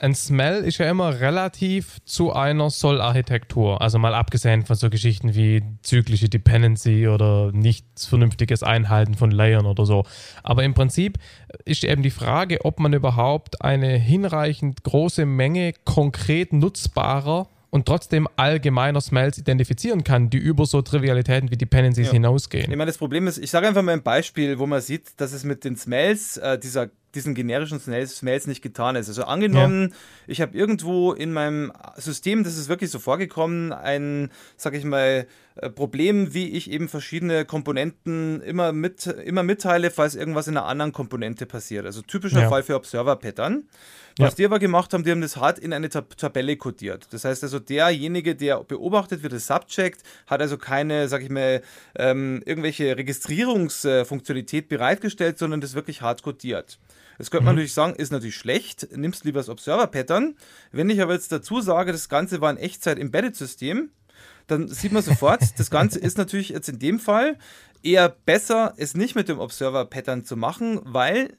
ein Smell ist ja immer relativ zu einer Soll-Architektur. Also mal abgesehen von so Geschichten wie zyklische Dependency oder nicht vernünftiges Einhalten von Layern oder so. Aber im Prinzip ist eben die Frage, ob man überhaupt eine hinreichend große Menge konkret nutzbarer und trotzdem allgemeiner Smells identifizieren kann, die über so Trivialitäten wie Dependencies ja. hinausgehen. Ich meine, das Problem ist, ich sage einfach mal ein Beispiel, wo man sieht, dass es mit den Smells, äh, dieser diesen generischen Smells nicht getan ist. Also angenommen, ja. ich habe irgendwo in meinem System, das ist wirklich so vorgekommen, ein, sag ich mal, äh, Problem, wie ich eben verschiedene Komponenten immer, mit, immer mitteile, falls irgendwas in einer anderen Komponente passiert. Also typischer ja. Fall für Observer-Pattern. Was ja. die aber gemacht haben, die haben das hart in eine Tab Tabelle codiert. Das heißt also, derjenige, der beobachtet wird, das Subject, hat also keine, sag ich mal, ähm, irgendwelche Registrierungsfunktionalität bereitgestellt, sondern das wirklich hart codiert. Das könnte man mhm. natürlich sagen, ist natürlich schlecht, nimmst lieber das Observer-Pattern. Wenn ich aber jetzt dazu sage, das Ganze war ein Echtzeit-Embedded-System, dann sieht man sofort, das Ganze ist natürlich jetzt in dem Fall eher besser, es nicht mit dem Observer-Pattern zu machen, weil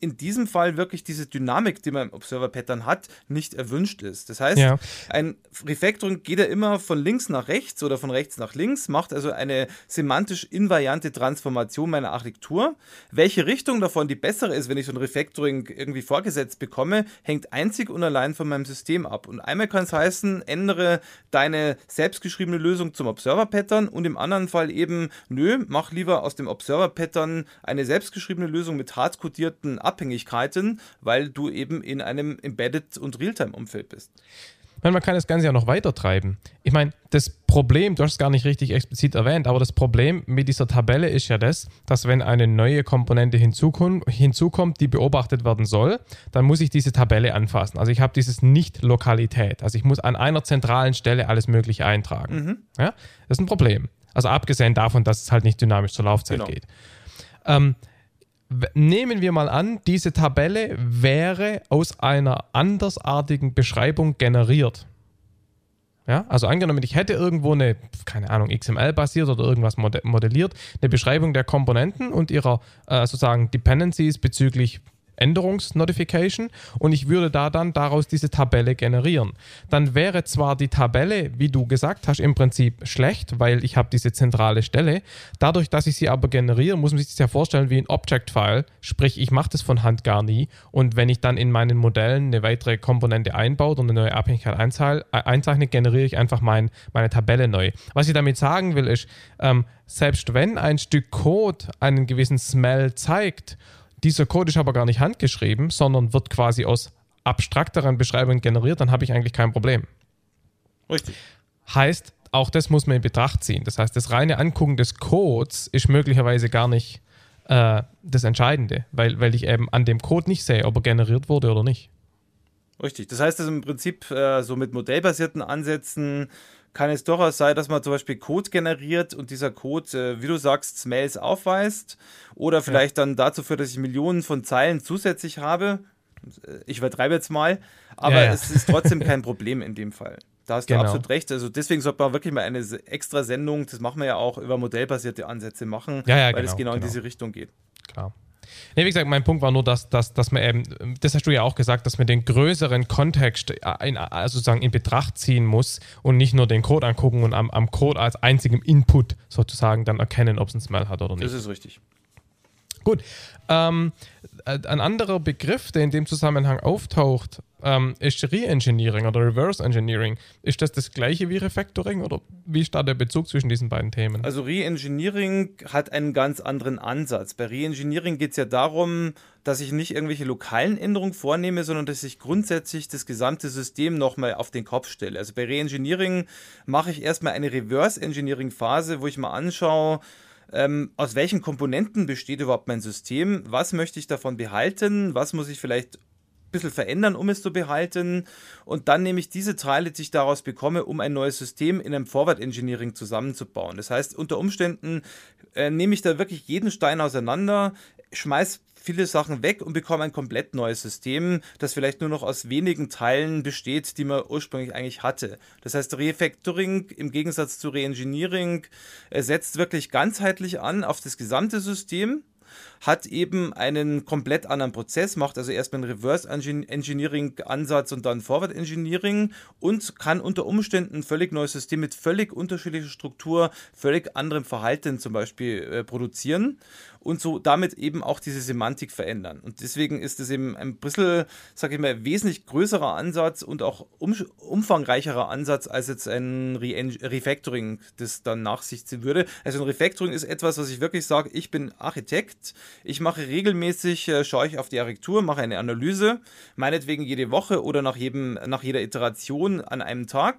in diesem Fall wirklich diese Dynamik, die man im Observer-Pattern hat, nicht erwünscht ist. Das heißt, ja. ein Refactoring geht ja immer von links nach rechts oder von rechts nach links, macht also eine semantisch invariante Transformation meiner Architektur. Welche Richtung davon die bessere ist, wenn ich so ein Refactoring irgendwie vorgesetzt bekomme, hängt einzig und allein von meinem System ab. Und einmal kann es heißen, ändere deine selbstgeschriebene Lösung zum Observer-Pattern und im anderen Fall eben, nö, mach lieber aus dem Observer-Pattern eine selbstgeschriebene Lösung mit hardcodierten Abhängigkeiten, weil du eben in einem Embedded- und Realtime-Umfeld bist. Meine, man kann das Ganze ja noch weiter treiben. Ich meine, das Problem, du hast es gar nicht richtig explizit erwähnt, aber das Problem mit dieser Tabelle ist ja das, dass wenn eine neue Komponente hinzukommt, hinzukommt die beobachtet werden soll, dann muss ich diese Tabelle anfassen. Also ich habe dieses Nicht-Lokalität. Also ich muss an einer zentralen Stelle alles Mögliche eintragen. Mhm. Ja? Das ist ein Problem. Also abgesehen davon, dass es halt nicht dynamisch zur Laufzeit genau. geht. Ähm, Nehmen wir mal an, diese Tabelle wäre aus einer andersartigen Beschreibung generiert. Ja, also angenommen, ich hätte irgendwo eine, keine Ahnung, XML-basiert oder irgendwas modelliert, eine Beschreibung der Komponenten und ihrer äh, sozusagen Dependencies bezüglich Änderungsnotification und ich würde da dann daraus diese Tabelle generieren. Dann wäre zwar die Tabelle, wie du gesagt hast, im Prinzip schlecht, weil ich habe diese zentrale Stelle. Dadurch, dass ich sie aber generiere, muss man sich das ja vorstellen wie ein Object-File, sprich ich mache das von Hand gar nie und wenn ich dann in meinen Modellen eine weitere Komponente einbaut und eine neue Abhängigkeit äh, einzeichne, generiere ich einfach mein, meine Tabelle neu. Was ich damit sagen will, ist, ähm, selbst wenn ein Stück Code einen gewissen Smell zeigt dieser Code ist aber gar nicht handgeschrieben, sondern wird quasi aus abstrakteren Beschreibungen generiert, dann habe ich eigentlich kein Problem. Richtig. Heißt, auch das muss man in Betracht ziehen. Das heißt, das reine Angucken des Codes ist möglicherweise gar nicht äh, das Entscheidende, weil, weil ich eben an dem Code nicht sehe, ob er generiert wurde oder nicht. Richtig. Das heißt, dass im Prinzip äh, so mit modellbasierten Ansätzen kann es durchaus sein, dass man zum Beispiel Code generiert und dieser Code, äh, wie du sagst, Smells aufweist oder vielleicht ja. dann dazu führt, dass ich Millionen von Zeilen zusätzlich habe. Äh, ich übertreibe jetzt mal, aber ja, ja. es ist trotzdem kein Problem in dem Fall. Da hast genau. du absolut recht. Also deswegen sollte man wirklich mal eine extra Sendung, das machen wir ja auch, über modellbasierte Ansätze machen, weil genau, es genau in genau. diese Richtung geht. Klar. Nee, wie gesagt, mein Punkt war nur, dass, dass, dass man eben, das hast du ja auch gesagt, dass man den größeren Kontext in, also sozusagen in Betracht ziehen muss und nicht nur den Code angucken und am, am Code als einzigem Input sozusagen dann erkennen, ob es ein Smell hat oder nicht. Das ist richtig. Gut. Ähm, ein anderer Begriff, der in dem Zusammenhang auftaucht, ähm, ist Re-Engineering oder Reverse Engineering. Ist das das gleiche wie Refactoring oder wie ist da der Bezug zwischen diesen beiden Themen? Also Re-Engineering hat einen ganz anderen Ansatz. Bei Re-Engineering geht es ja darum, dass ich nicht irgendwelche lokalen Änderungen vornehme, sondern dass ich grundsätzlich das gesamte System nochmal auf den Kopf stelle. Also bei Re-Engineering mache ich erstmal eine Reverse-Engineering-Phase, wo ich mal anschaue, ähm, aus welchen Komponenten besteht überhaupt mein System, was möchte ich davon behalten, was muss ich vielleicht bisschen verändern, um es zu behalten. Und dann nehme ich diese Teile, die ich daraus bekomme, um ein neues System in einem Forward Engineering zusammenzubauen. Das heißt, unter Umständen äh, nehme ich da wirklich jeden Stein auseinander, schmeiß viele Sachen weg und bekomme ein komplett neues System, das vielleicht nur noch aus wenigen Teilen besteht, die man ursprünglich eigentlich hatte. Das heißt, Refactoring im Gegensatz zu Reengineering äh, setzt wirklich ganzheitlich an auf das gesamte System hat eben einen komplett anderen Prozess, macht also erstmal einen Reverse Engineering Ansatz und dann Forward Engineering und kann unter Umständen ein völlig neues System mit völlig unterschiedlicher Struktur, völlig anderem Verhalten zum Beispiel äh, produzieren und so damit eben auch diese Semantik verändern. Und deswegen ist es eben ein bisschen, sag ich mal, wesentlich größerer Ansatz und auch um, umfangreicherer Ansatz als jetzt ein Re Refactoring, das dann nach sich ziehen würde. Also ein Refactoring ist etwas, was ich wirklich sage, ich bin Architekt, ich mache regelmäßig, äh, schaue ich auf die Architektur, mache eine Analyse, meinetwegen jede Woche oder nach, jedem, nach jeder Iteration an einem Tag.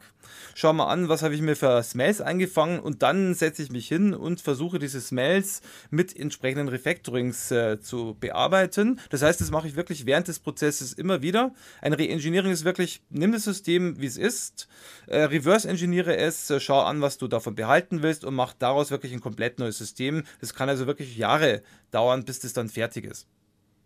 Schau mal an, was habe ich mir für Smells eingefangen und dann setze ich mich hin und versuche diese Smells mit entsprechenden Refactorings äh, zu bearbeiten. Das heißt, das mache ich wirklich während des Prozesses immer wieder. Ein Reengineering ist wirklich, nimm das System, wie es ist, äh, reverse engineere es, äh, schau an, was du davon behalten willst und mach daraus wirklich ein komplett neues System. Das kann also wirklich Jahre dauern, bis das dann fertig ist.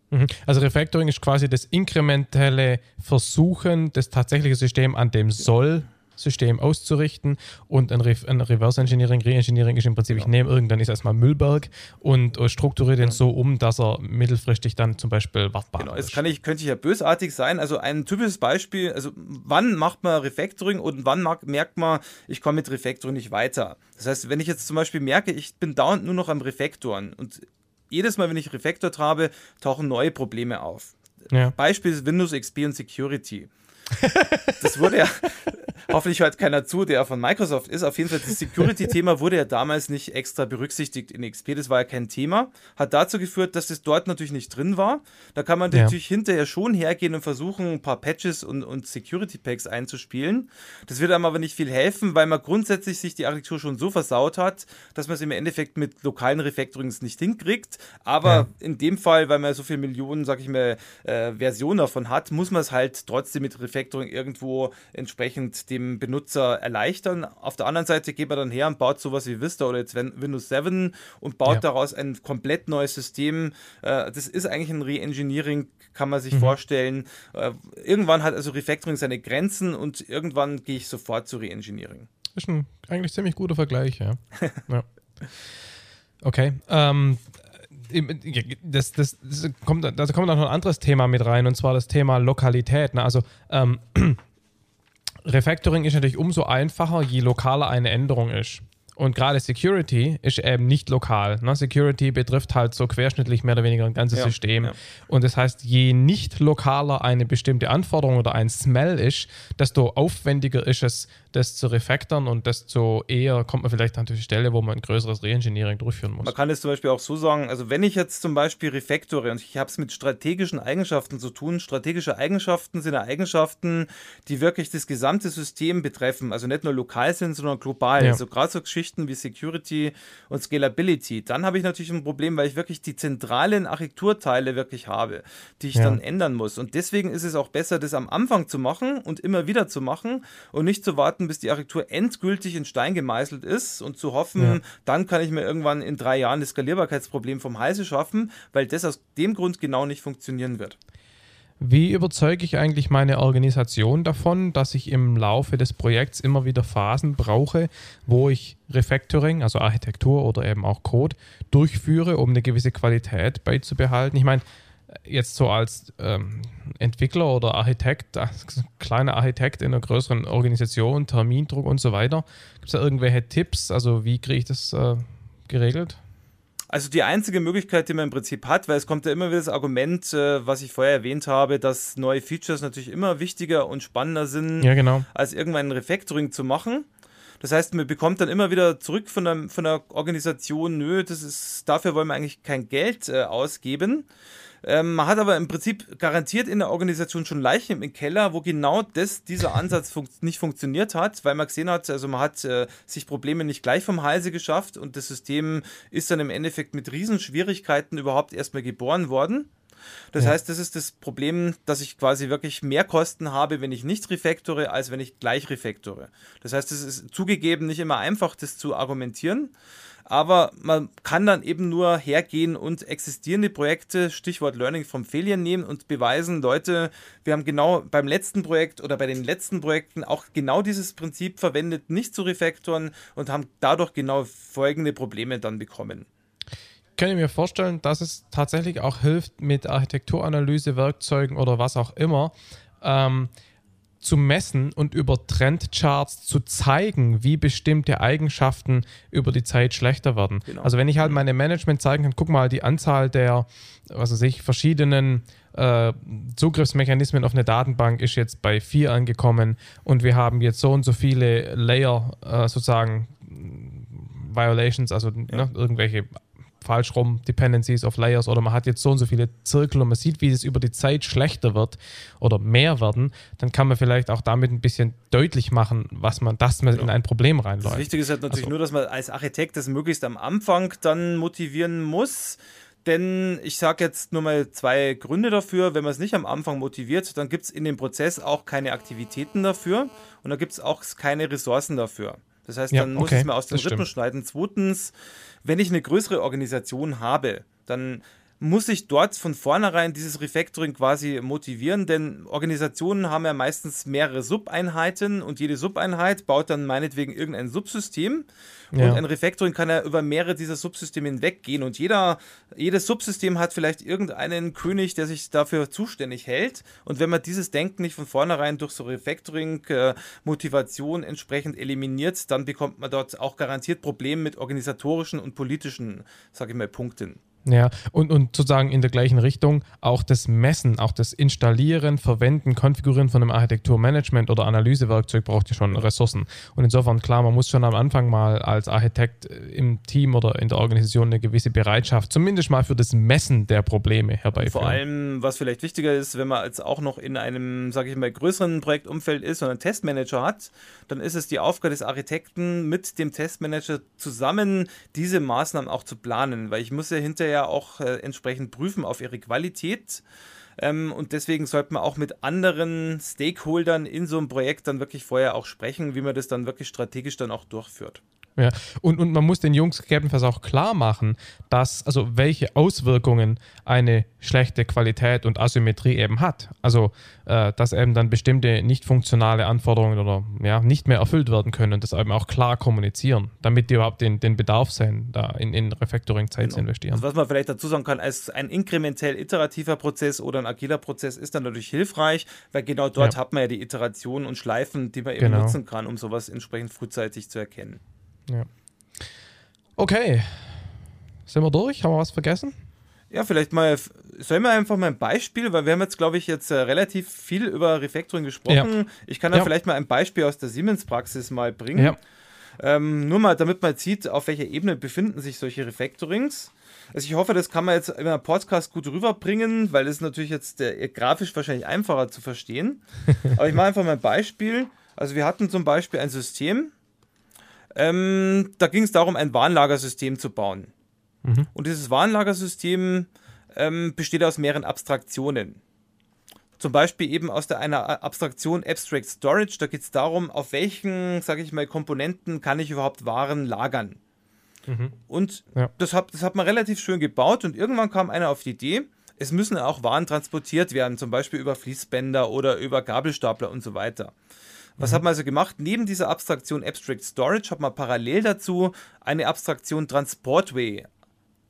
Mhm. Also Refactoring ist quasi das inkrementelle Versuchen, das tatsächliche System an dem soll System auszurichten und ein, Re ein Reverse Engineering, Re-Engineering ist im Prinzip, ich nehme irgendwann ist erstmal Müllberg und uh, strukturiere den ja. so um, dass er mittelfristig dann zum Beispiel wartbar genau, ist. Genau, kann ich, könnte ja bösartig sein. Also ein typisches Beispiel, also wann macht man Refactoring und wann merkt man, ich komme mit Refactoring nicht weiter. Das heißt, wenn ich jetzt zum Beispiel merke, ich bin dauernd nur noch am Refactoren und jedes Mal, wenn ich Refactored habe, tauchen neue Probleme auf. Ja. Beispiel ist Windows XP und Security. Das wurde ja, hoffentlich hört keiner zu, der von Microsoft ist. Auf jeden Fall, das Security-Thema wurde ja damals nicht extra berücksichtigt in XP. Das war ja kein Thema. Hat dazu geführt, dass das dort natürlich nicht drin war. Da kann man ja. natürlich hinterher schon hergehen und versuchen, ein paar Patches und, und Security-Packs einzuspielen. Das wird einem aber nicht viel helfen, weil man grundsätzlich sich die Architektur schon so versaut hat, dass man es im Endeffekt mit lokalen Refactorings nicht hinkriegt. Aber ja. in dem Fall, weil man so viele Millionen, sag ich mal, äh, Versionen davon hat, muss man es halt trotzdem mit Refactoring irgendwo entsprechend dem Benutzer erleichtern. Auf der anderen Seite geht man dann her und baut sowas wie Vista oder jetzt Windows 7 und baut ja. daraus ein komplett neues System. Äh, das ist eigentlich ein Re-Engineering, kann man sich mhm. vorstellen. Äh, irgendwann hat also Refactoring seine Grenzen und irgendwann gehe ich sofort zu Re-Engineering. Ist ein eigentlich ziemlich guter Vergleich, ja. ja. Okay. Ähm, das, das, das kommt, da kommt noch ein anderes Thema mit rein, und zwar das Thema Lokalität. Ne? Also ähm, Refactoring ist natürlich umso einfacher, je lokaler eine Änderung ist. Und gerade Security ist eben nicht lokal. Ne? Security betrifft halt so querschnittlich mehr oder weniger ein ganzes ja, System. Ja. Und das heißt, je nicht lokaler eine bestimmte Anforderung oder ein Smell ist, desto aufwendiger ist es, das zu refactoren und desto eher kommt man vielleicht an die Stelle, wo man ein größeres Reengineering durchführen muss. Man kann es zum Beispiel auch so sagen, also wenn ich jetzt zum Beispiel refactore und ich habe es mit strategischen Eigenschaften zu tun, strategische Eigenschaften sind Eigenschaften, die wirklich das gesamte System betreffen, also nicht nur lokal sind, sondern global. Ja. Also gerade so Geschichten wie Security und Scalability. Dann habe ich natürlich ein Problem, weil ich wirklich die zentralen Architekturteile wirklich habe, die ich ja. dann ändern muss. Und deswegen ist es auch besser, das am Anfang zu machen und immer wieder zu machen und nicht zu warten, warten, bis die Architektur endgültig in Stein gemeißelt ist und zu hoffen, ja. dann kann ich mir irgendwann in drei Jahren das Skalierbarkeitsproblem vom Halse schaffen, weil das aus dem Grund genau nicht funktionieren wird. Wie überzeuge ich eigentlich meine Organisation davon, dass ich im Laufe des Projekts immer wieder Phasen brauche, wo ich Refactoring, also Architektur oder eben auch Code, durchführe, um eine gewisse Qualität beizubehalten? Ich meine, jetzt so als ähm, Entwickler oder Architekt, kleiner Architekt in einer größeren Organisation, Termindruck und so weiter, gibt es da irgendwelche Tipps? Also wie kriege ich das äh, geregelt? Also die einzige Möglichkeit, die man im Prinzip hat, weil es kommt ja immer wieder das Argument, äh, was ich vorher erwähnt habe, dass neue Features natürlich immer wichtiger und spannender sind, ja, genau. als irgendwann ein Refactoring zu machen. Das heißt, man bekommt dann immer wieder zurück von der, von der Organisation, nö, das ist, dafür wollen wir eigentlich kein Geld äh, ausgeben. Ähm, man hat aber im Prinzip garantiert in der Organisation schon Leichen im Keller, wo genau das, dieser Ansatz fun nicht funktioniert hat, weil man gesehen hat, also man hat äh, sich Probleme nicht gleich vom Halse geschafft und das System ist dann im Endeffekt mit Riesenschwierigkeiten überhaupt erstmal geboren worden. Das ja. heißt, das ist das Problem, dass ich quasi wirklich mehr Kosten habe, wenn ich nicht refactore, als wenn ich gleich refactore. Das heißt, es ist zugegeben nicht immer einfach, das zu argumentieren aber man kann dann eben nur hergehen und existierende Projekte, Stichwort Learning from Failure nehmen und beweisen, Leute, wir haben genau beim letzten Projekt oder bei den letzten Projekten auch genau dieses Prinzip verwendet, nicht zu refactoren und haben dadurch genau folgende Probleme dann bekommen. Kann mir vorstellen, dass es tatsächlich auch hilft mit Architekturanalyse, Werkzeugen oder was auch immer. Ähm, zu messen und über Trendcharts zu zeigen, wie bestimmte Eigenschaften über die Zeit schlechter werden. Genau. Also wenn ich halt meine Management zeigen kann, guck mal, die Anzahl der, was weiß ich, verschiedenen äh, Zugriffsmechanismen auf eine Datenbank ist jetzt bei vier angekommen und wir haben jetzt so und so viele Layer äh, sozusagen Violations, also ja. ne, irgendwelche falsch rum Dependencies of Layers oder man hat jetzt so und so viele Zirkel und man sieht, wie es über die Zeit schlechter wird oder mehr werden, dann kann man vielleicht auch damit ein bisschen deutlich machen, was man, dass man ja. in ein Problem reinläuft. Das Wichtige ist halt natürlich also, nur, dass man als Architekt das möglichst am Anfang dann motivieren muss. Denn ich sage jetzt nur mal zwei Gründe dafür. Wenn man es nicht am Anfang motiviert, dann gibt es in dem Prozess auch keine Aktivitäten dafür und da gibt es auch keine Ressourcen dafür. Das heißt, dann ja, okay, muss ich es mir aus dem Rippen schneiden. Zweitens, wenn ich eine größere Organisation habe, dann muss ich dort von vornherein dieses Refactoring quasi motivieren, denn Organisationen haben ja meistens mehrere Subeinheiten und jede Subeinheit baut dann meinetwegen irgendein Subsystem. Ja. Und ein Refactoring kann ja über mehrere dieser Subsysteme hinweggehen und jeder, jedes Subsystem hat vielleicht irgendeinen König, der sich dafür zuständig hält. Und wenn man dieses Denken nicht von vornherein durch so Refactoring-Motivation entsprechend eliminiert, dann bekommt man dort auch garantiert Probleme mit organisatorischen und politischen, sage ich mal, Punkten. Ja, und, und sozusagen in der gleichen Richtung auch das Messen, auch das Installieren, Verwenden, Konfigurieren von einem Architekturmanagement oder Analysewerkzeug braucht ja schon Ressourcen. Und insofern, klar, man muss schon am Anfang mal als Architekt im Team oder in der Organisation eine gewisse Bereitschaft, zumindest mal für das Messen der Probleme herbeiführen. Vor allem, was vielleicht wichtiger ist, wenn man jetzt auch noch in einem, sage ich mal, größeren Projektumfeld ist und einen Testmanager hat, dann ist es die Aufgabe des Architekten, mit dem Testmanager zusammen diese Maßnahmen auch zu planen, weil ich muss ja hinterher ja auch äh, entsprechend prüfen auf ihre Qualität. Ähm, und deswegen sollte man auch mit anderen Stakeholdern in so einem Projekt dann wirklich vorher auch sprechen, wie man das dann wirklich strategisch dann auch durchführt. Ja, und, und man muss den Jungs gegebenenfalls auch klar machen, dass, also welche Auswirkungen eine schlechte Qualität und Asymmetrie eben hat. Also, äh, dass eben dann bestimmte nicht funktionale Anforderungen oder ja, nicht mehr erfüllt werden können und das eben auch klar kommunizieren, damit die überhaupt den, den Bedarf sehen, da in, in Refactoring Zeit genau. zu investieren. Also was man vielleicht dazu sagen kann, als ein inkrementell iterativer Prozess oder ein agiler Prozess ist dann natürlich hilfreich, weil genau dort ja. hat man ja die Iterationen und Schleifen, die man eben genau. nutzen kann, um sowas entsprechend frühzeitig zu erkennen. Ja. Okay. Sind wir durch? Haben wir was vergessen? Ja, vielleicht mal, sollen wir einfach mal ein Beispiel, weil wir haben jetzt, glaube ich, jetzt äh, relativ viel über Refactoring gesprochen. Ja. Ich kann da ja. vielleicht mal ein Beispiel aus der Siemens-Praxis mal bringen. Ja. Ähm, nur mal, damit man sieht, auf welcher Ebene befinden sich solche Refactorings. Also ich hoffe, das kann man jetzt in einem Podcast gut rüberbringen, weil es natürlich jetzt äh, grafisch wahrscheinlich einfacher zu verstehen. Aber ich mache einfach mal ein Beispiel. Also wir hatten zum Beispiel ein System, ähm, da ging es darum, ein Warnlagersystem zu bauen. Mhm. Und dieses Warnlagersystem ähm, besteht aus mehreren Abstraktionen. Zum Beispiel eben aus der einer Abstraktion Abstract Storage. Da geht es darum, auf welchen, sage ich mal, Komponenten kann ich überhaupt Waren lagern. Mhm. Und ja. das, hat, das hat man relativ schön gebaut und irgendwann kam einer auf die Idee, es müssen auch Waren transportiert werden, zum Beispiel über Fließbänder oder über Gabelstapler und so weiter. Was mhm. hat man also gemacht? Neben dieser Abstraktion Abstract Storage hat man parallel dazu eine Abstraktion Transportway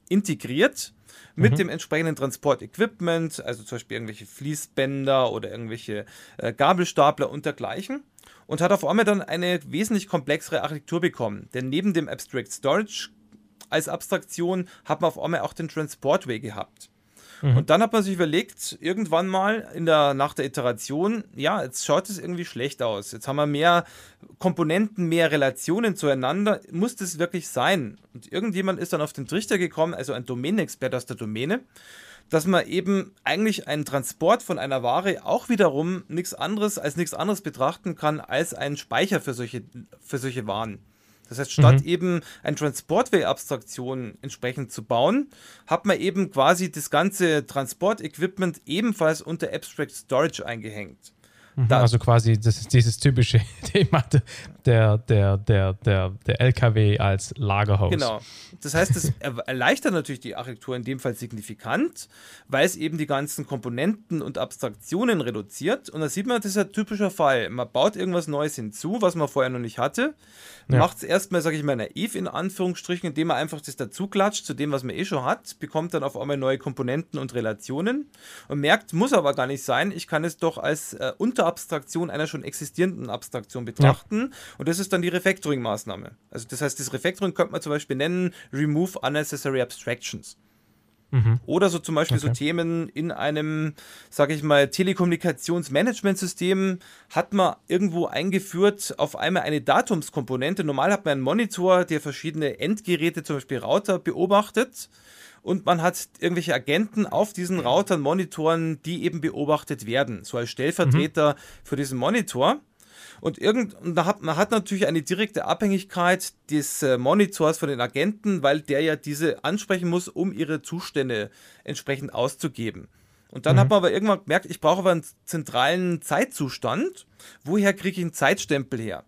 integriert mit mhm. dem entsprechenden Transportequipment, also zum Beispiel irgendwelche Fließbänder oder irgendwelche äh, Gabelstapler und dergleichen. Und hat auf einmal dann eine wesentlich komplexere Architektur bekommen. Denn neben dem Abstract Storage als Abstraktion hat man auf einmal auch den Transportway gehabt. Mhm. Und dann hat man sich überlegt, irgendwann mal in der, nach der Iteration, ja, jetzt schaut es irgendwie schlecht aus. Jetzt haben wir mehr Komponenten, mehr Relationen zueinander. Muss das wirklich sein? Und irgendjemand ist dann auf den Trichter gekommen, also ein Domänenexperte aus der Domäne, dass man eben eigentlich einen Transport von einer Ware auch wiederum nichts anderes als nichts anderes betrachten kann als einen Speicher für solche, für solche Waren. Das heißt, statt mhm. eben ein Transportway-Abstraktion entsprechend zu bauen, hat man eben quasi das ganze Transportequipment ebenfalls unter Abstract Storage eingehängt. Mhm. Also quasi das ist dieses typische Thema der, der, der, der, der LKW als Lagerhaus. Genau. Das heißt, das erleichtert natürlich die Architektur in dem Fall signifikant, weil es eben die ganzen Komponenten und Abstraktionen reduziert. Und da sieht man, das ist ein typischer Fall. Man baut irgendwas Neues hinzu, was man vorher noch nicht hatte. Ja. Macht es erstmal, sage ich mal, naiv in Anführungsstrichen, indem man einfach das dazu klatscht zu dem, was man eh schon hat, bekommt dann auf einmal neue Komponenten und Relationen und merkt, muss aber gar nicht sein, ich kann es doch als äh, Unterabstraktion einer schon existierenden Abstraktion betrachten. Ja. Und das ist dann die Refactoring-Maßnahme. Also das heißt, das Refactoring könnte man zum Beispiel nennen Remove Unnecessary Abstractions. Mhm. Oder so zum Beispiel okay. so Themen in einem, sage ich mal, Telekommunikationsmanagementsystem hat man irgendwo eingeführt auf einmal eine Datumskomponente. Normal hat man einen Monitor, der verschiedene Endgeräte, zum Beispiel Router, beobachtet. Und man hat irgendwelche Agenten auf diesen Routern, Monitoren, die eben beobachtet werden. So als Stellvertreter mhm. für diesen Monitor. Und, irgend, und da hat, man hat natürlich eine direkte Abhängigkeit des äh, Monitors von den Agenten, weil der ja diese ansprechen muss, um ihre Zustände entsprechend auszugeben. Und dann mhm. hat man aber irgendwann gemerkt, ich brauche aber einen zentralen Zeitzustand. Woher kriege ich einen Zeitstempel her?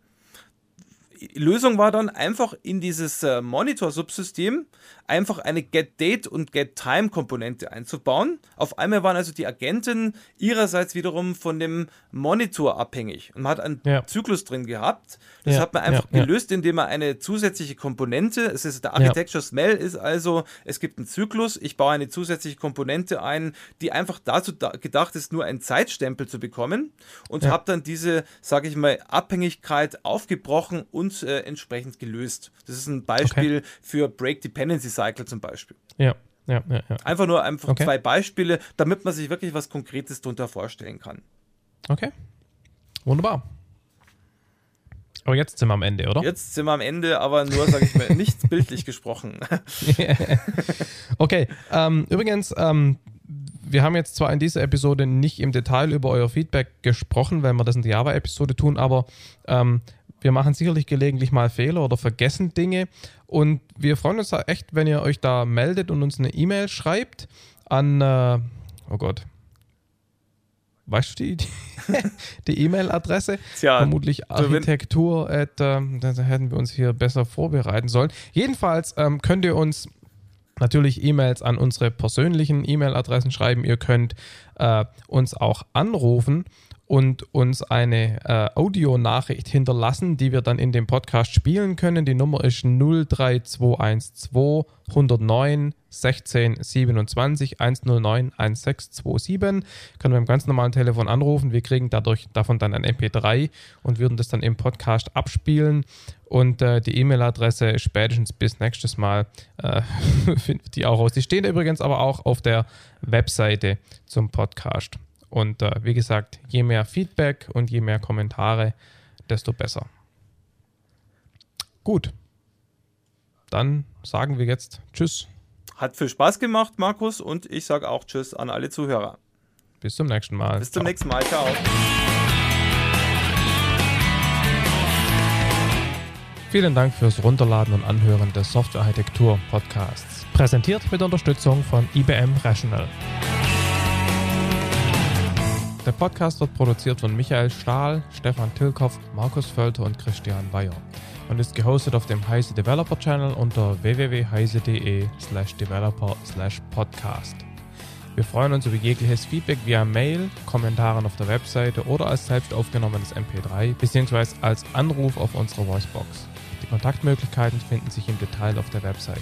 Lösung war dann einfach in dieses äh, Monitor-Subsystem einfach eine Get-Date und Get-Time-Komponente einzubauen. Auf einmal waren also die Agenten ihrerseits wiederum von dem Monitor abhängig. Und man hat einen ja. Zyklus drin gehabt. Das ja. hat man einfach ja. gelöst, indem man eine zusätzliche Komponente, es ist der Architecture Smell ist also, es gibt einen Zyklus, ich baue eine zusätzliche Komponente ein, die einfach dazu da gedacht ist, nur einen Zeitstempel zu bekommen und habe dann diese, sage ich mal, Abhängigkeit aufgebrochen und äh, entsprechend gelöst. Das ist ein Beispiel okay. für Break Dependency Cycle zum Beispiel. Ja. Ja, ja, ja. Einfach nur einfach okay. zwei Beispiele, damit man sich wirklich was Konkretes darunter vorstellen kann. Okay. Wunderbar. Aber jetzt sind wir am Ende, oder? Jetzt sind wir am Ende, aber nur, sage ich mal, nicht bildlich gesprochen. okay. Ähm, übrigens, ähm, wir haben jetzt zwar in dieser Episode nicht im Detail über euer Feedback gesprochen, wenn wir das in der Java-Episode tun, aber ähm, wir machen sicherlich gelegentlich mal Fehler oder vergessen Dinge. Und wir freuen uns da echt, wenn ihr euch da meldet und uns eine E-Mail schreibt an, äh, oh Gott, weißt du die? die E-Mail-Adresse. Vermutlich Architektur, äh, da hätten wir uns hier besser vorbereiten sollen. Jedenfalls ähm, könnt ihr uns natürlich E-Mails an unsere persönlichen E-Mail-Adressen schreiben. Ihr könnt äh, uns auch anrufen und uns eine äh, Audionachricht hinterlassen, die wir dann in dem Podcast spielen können. Die Nummer ist 03212 109 16 27 109 1627. Können wir im ganz normalen Telefon anrufen. Wir kriegen dadurch davon dann ein MP3 und würden das dann im Podcast abspielen. Und äh, die E-Mail-Adresse spätestens bis nächstes Mal äh, findet die auch raus. Die stehen übrigens aber auch auf der Webseite zum Podcast. Und äh, wie gesagt, je mehr Feedback und je mehr Kommentare, desto besser. Gut. Dann sagen wir jetzt Tschüss. Hat viel Spaß gemacht, Markus, und ich sage auch Tschüss an alle Zuhörer. Bis zum nächsten Mal. Bis zum Ciao. nächsten Mal. Ciao. Vielen Dank fürs Runterladen und Anhören des Softwarearchitektur Podcasts. Präsentiert mit Unterstützung von IBM Rational. Der Podcast wird produziert von Michael Stahl, Stefan Tilkoff, Markus Völter und Christian Weyer und ist gehostet auf dem Heise Developer Channel unter www.heise.de slash developer slash podcast. Wir freuen uns über jegliches Feedback via Mail, Kommentaren auf der Webseite oder als selbst aufgenommenes MP3 bzw. als Anruf auf unserer Voicebox. Die Kontaktmöglichkeiten finden sich im Detail auf der Webseite.